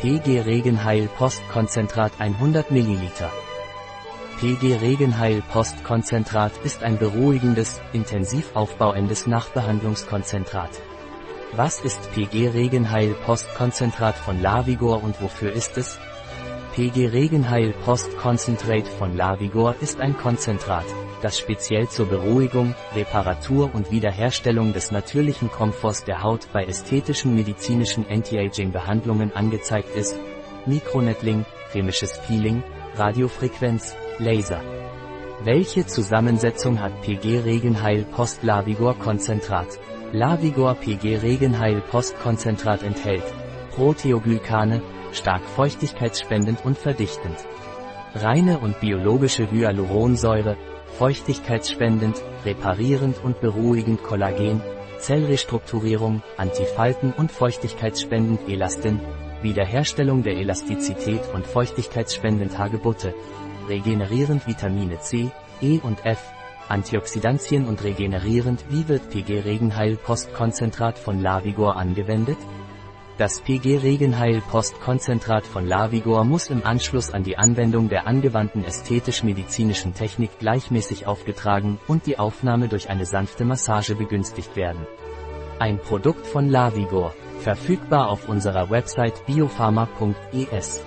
PG Regenheil Postkonzentrat 100 ml. PG Regenheil Postkonzentrat ist ein beruhigendes, intensiv aufbauendes Nachbehandlungskonzentrat. Was ist PG Regenheil Postkonzentrat von Lavigor und wofür ist es? PG Regenheil Post Concentrate von Lavigor ist ein Konzentrat, das speziell zur Beruhigung, Reparatur und Wiederherstellung des natürlichen Komforts der Haut bei ästhetischen medizinischen Anti-Aging-Behandlungen angezeigt ist. Mikronettling, chemisches Peeling, Radiofrequenz, Laser. Welche Zusammensetzung hat PG Regenheil Post Lavigor Konzentrat? Lavigor PG Regenheil Post Konzentrat enthält Proteoglykane, stark feuchtigkeitsspendend und verdichtend. Reine und biologische Hyaluronsäure, feuchtigkeitsspendend, reparierend und beruhigend Kollagen, Zellrestrukturierung, Antifalten und feuchtigkeitsspendend Elastin, Wiederherstellung der Elastizität und feuchtigkeitsspendend Hagebutte, regenerierend Vitamine C, E und F, Antioxidantien und regenerierend Wie wird PG Regenheil Postkonzentrat von Lavigor angewendet? Das PG Regenheil Postkonzentrat von Lavigor muss im Anschluss an die Anwendung der angewandten ästhetisch-medizinischen Technik gleichmäßig aufgetragen und die Aufnahme durch eine sanfte Massage begünstigt werden. Ein Produkt von Lavigor, verfügbar auf unserer Website biopharma.es.